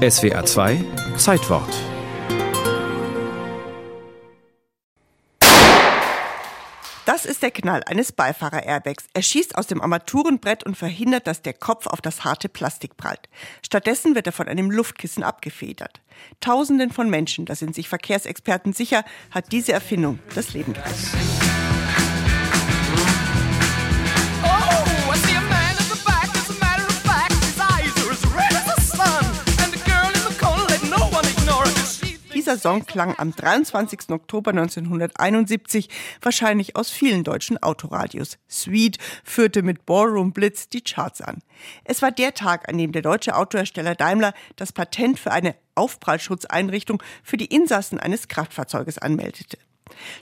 SWA 2 Zeitwort Das ist der Knall eines Beifahrer-Airbags. Er schießt aus dem Armaturenbrett und verhindert, dass der Kopf auf das harte Plastik prallt. Stattdessen wird er von einem Luftkissen abgefedert. Tausenden von Menschen, da sind sich Verkehrsexperten sicher, hat diese Erfindung das Leben gerettet. Dieser Song klang am 23. Oktober 1971 wahrscheinlich aus vielen deutschen Autoradios. Sweet führte mit Ballroom Blitz die Charts an. Es war der Tag, an dem der deutsche Autohersteller Daimler das Patent für eine Aufprallschutzeinrichtung für die Insassen eines Kraftfahrzeuges anmeldete.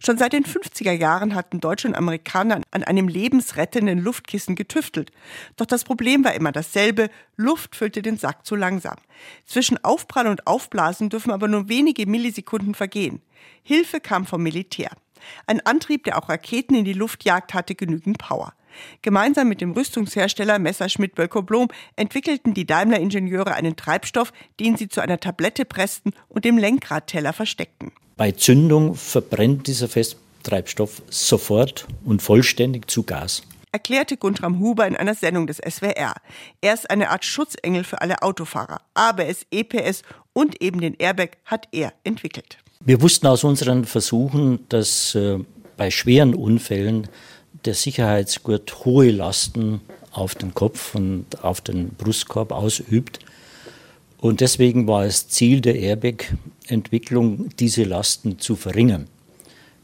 Schon seit den 50er Jahren hatten Deutsche und Amerikaner an einem lebensrettenden Luftkissen getüftelt. Doch das Problem war immer dasselbe. Luft füllte den Sack zu langsam. Zwischen Aufprall und Aufblasen dürfen aber nur wenige Millisekunden vergehen. Hilfe kam vom Militär. Ein Antrieb, der auch Raketen in die Luft jagt, hatte genügend Power. Gemeinsam mit dem Rüstungshersteller Messerschmitt Bölkow Blom entwickelten die Daimler-Ingenieure einen Treibstoff, den sie zu einer Tablette pressten und im Lenkradteller versteckten. Bei Zündung verbrennt dieser Festtreibstoff sofort und vollständig zu Gas erklärte Guntram Huber in einer Sendung des SWR. Er ist eine Art Schutzengel für alle Autofahrer. ABS, EPS und eben den Airbag hat er entwickelt. Wir wussten aus unseren Versuchen, dass äh, bei schweren Unfällen der Sicherheitsgurt hohe Lasten auf den Kopf und auf den Brustkorb ausübt. Und deswegen war es Ziel der Airbag-Entwicklung, diese Lasten zu verringern,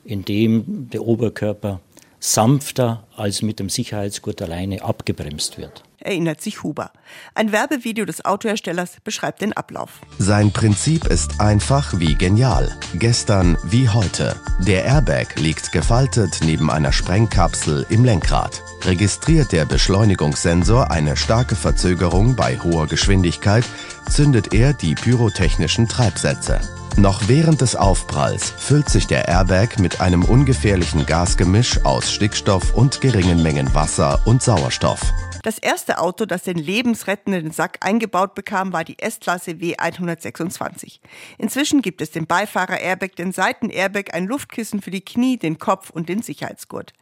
indem der Oberkörper sanfter als mit dem Sicherheitsgurt alleine abgebremst wird erinnert sich Huber. Ein Werbevideo des Autoherstellers beschreibt den Ablauf. Sein Prinzip ist einfach wie genial. Gestern wie heute. Der Airbag liegt gefaltet neben einer Sprengkapsel im Lenkrad. Registriert der Beschleunigungssensor eine starke Verzögerung bei hoher Geschwindigkeit, zündet er die pyrotechnischen Treibsätze. Noch während des Aufpralls füllt sich der Airbag mit einem ungefährlichen Gasgemisch aus Stickstoff und geringen Mengen Wasser und Sauerstoff. Das erste Auto, das den lebensrettenden Sack eingebaut bekam, war die S-Klasse W126. Inzwischen gibt es den Beifahrer-Airbag, den Seiten-Airbag, ein Luftkissen für die Knie, den Kopf und den Sicherheitsgurt.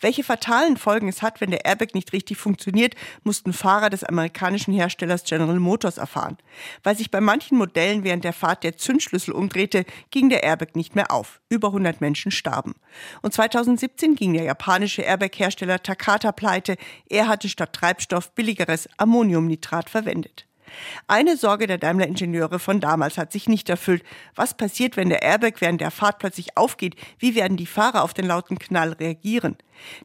Welche fatalen Folgen es hat, wenn der Airbag nicht richtig funktioniert, mussten Fahrer des amerikanischen Herstellers General Motors erfahren. Weil sich bei manchen Modellen während der Fahrt der Zündschlüssel umdrehte, ging der Airbag nicht mehr auf. Über 100 Menschen starben. Und 2017 ging der japanische Airbag-Hersteller Takata pleite. Er hatte statt Treibstoff billigeres Ammoniumnitrat verwendet. Eine Sorge der Daimler-Ingenieure von damals hat sich nicht erfüllt. Was passiert, wenn der Airbag während der Fahrt plötzlich aufgeht? Wie werden die Fahrer auf den lauten Knall reagieren?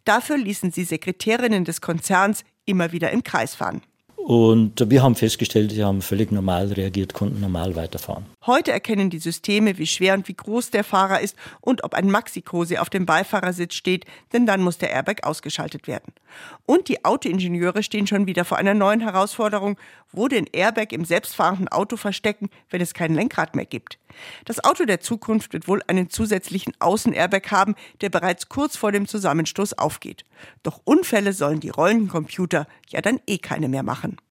Dafür ließen sie Sekretärinnen des Konzerns immer wieder im Kreis fahren. Und wir haben festgestellt, sie haben völlig normal reagiert, konnten normal weiterfahren. Heute erkennen die Systeme, wie schwer und wie groß der Fahrer ist und ob ein Maxi-Cosi auf dem Beifahrersitz steht, denn dann muss der Airbag ausgeschaltet werden. Und die Autoingenieure stehen schon wieder vor einer neuen Herausforderung, wo den Airbag im selbstfahrenden Auto verstecken, wenn es kein Lenkrad mehr gibt. Das Auto der Zukunft wird wohl einen zusätzlichen Außen-Airbag haben, der bereits kurz vor dem Zusammenstoß aufgeht. Doch Unfälle sollen die rollenden Computer ja dann eh keine mehr machen.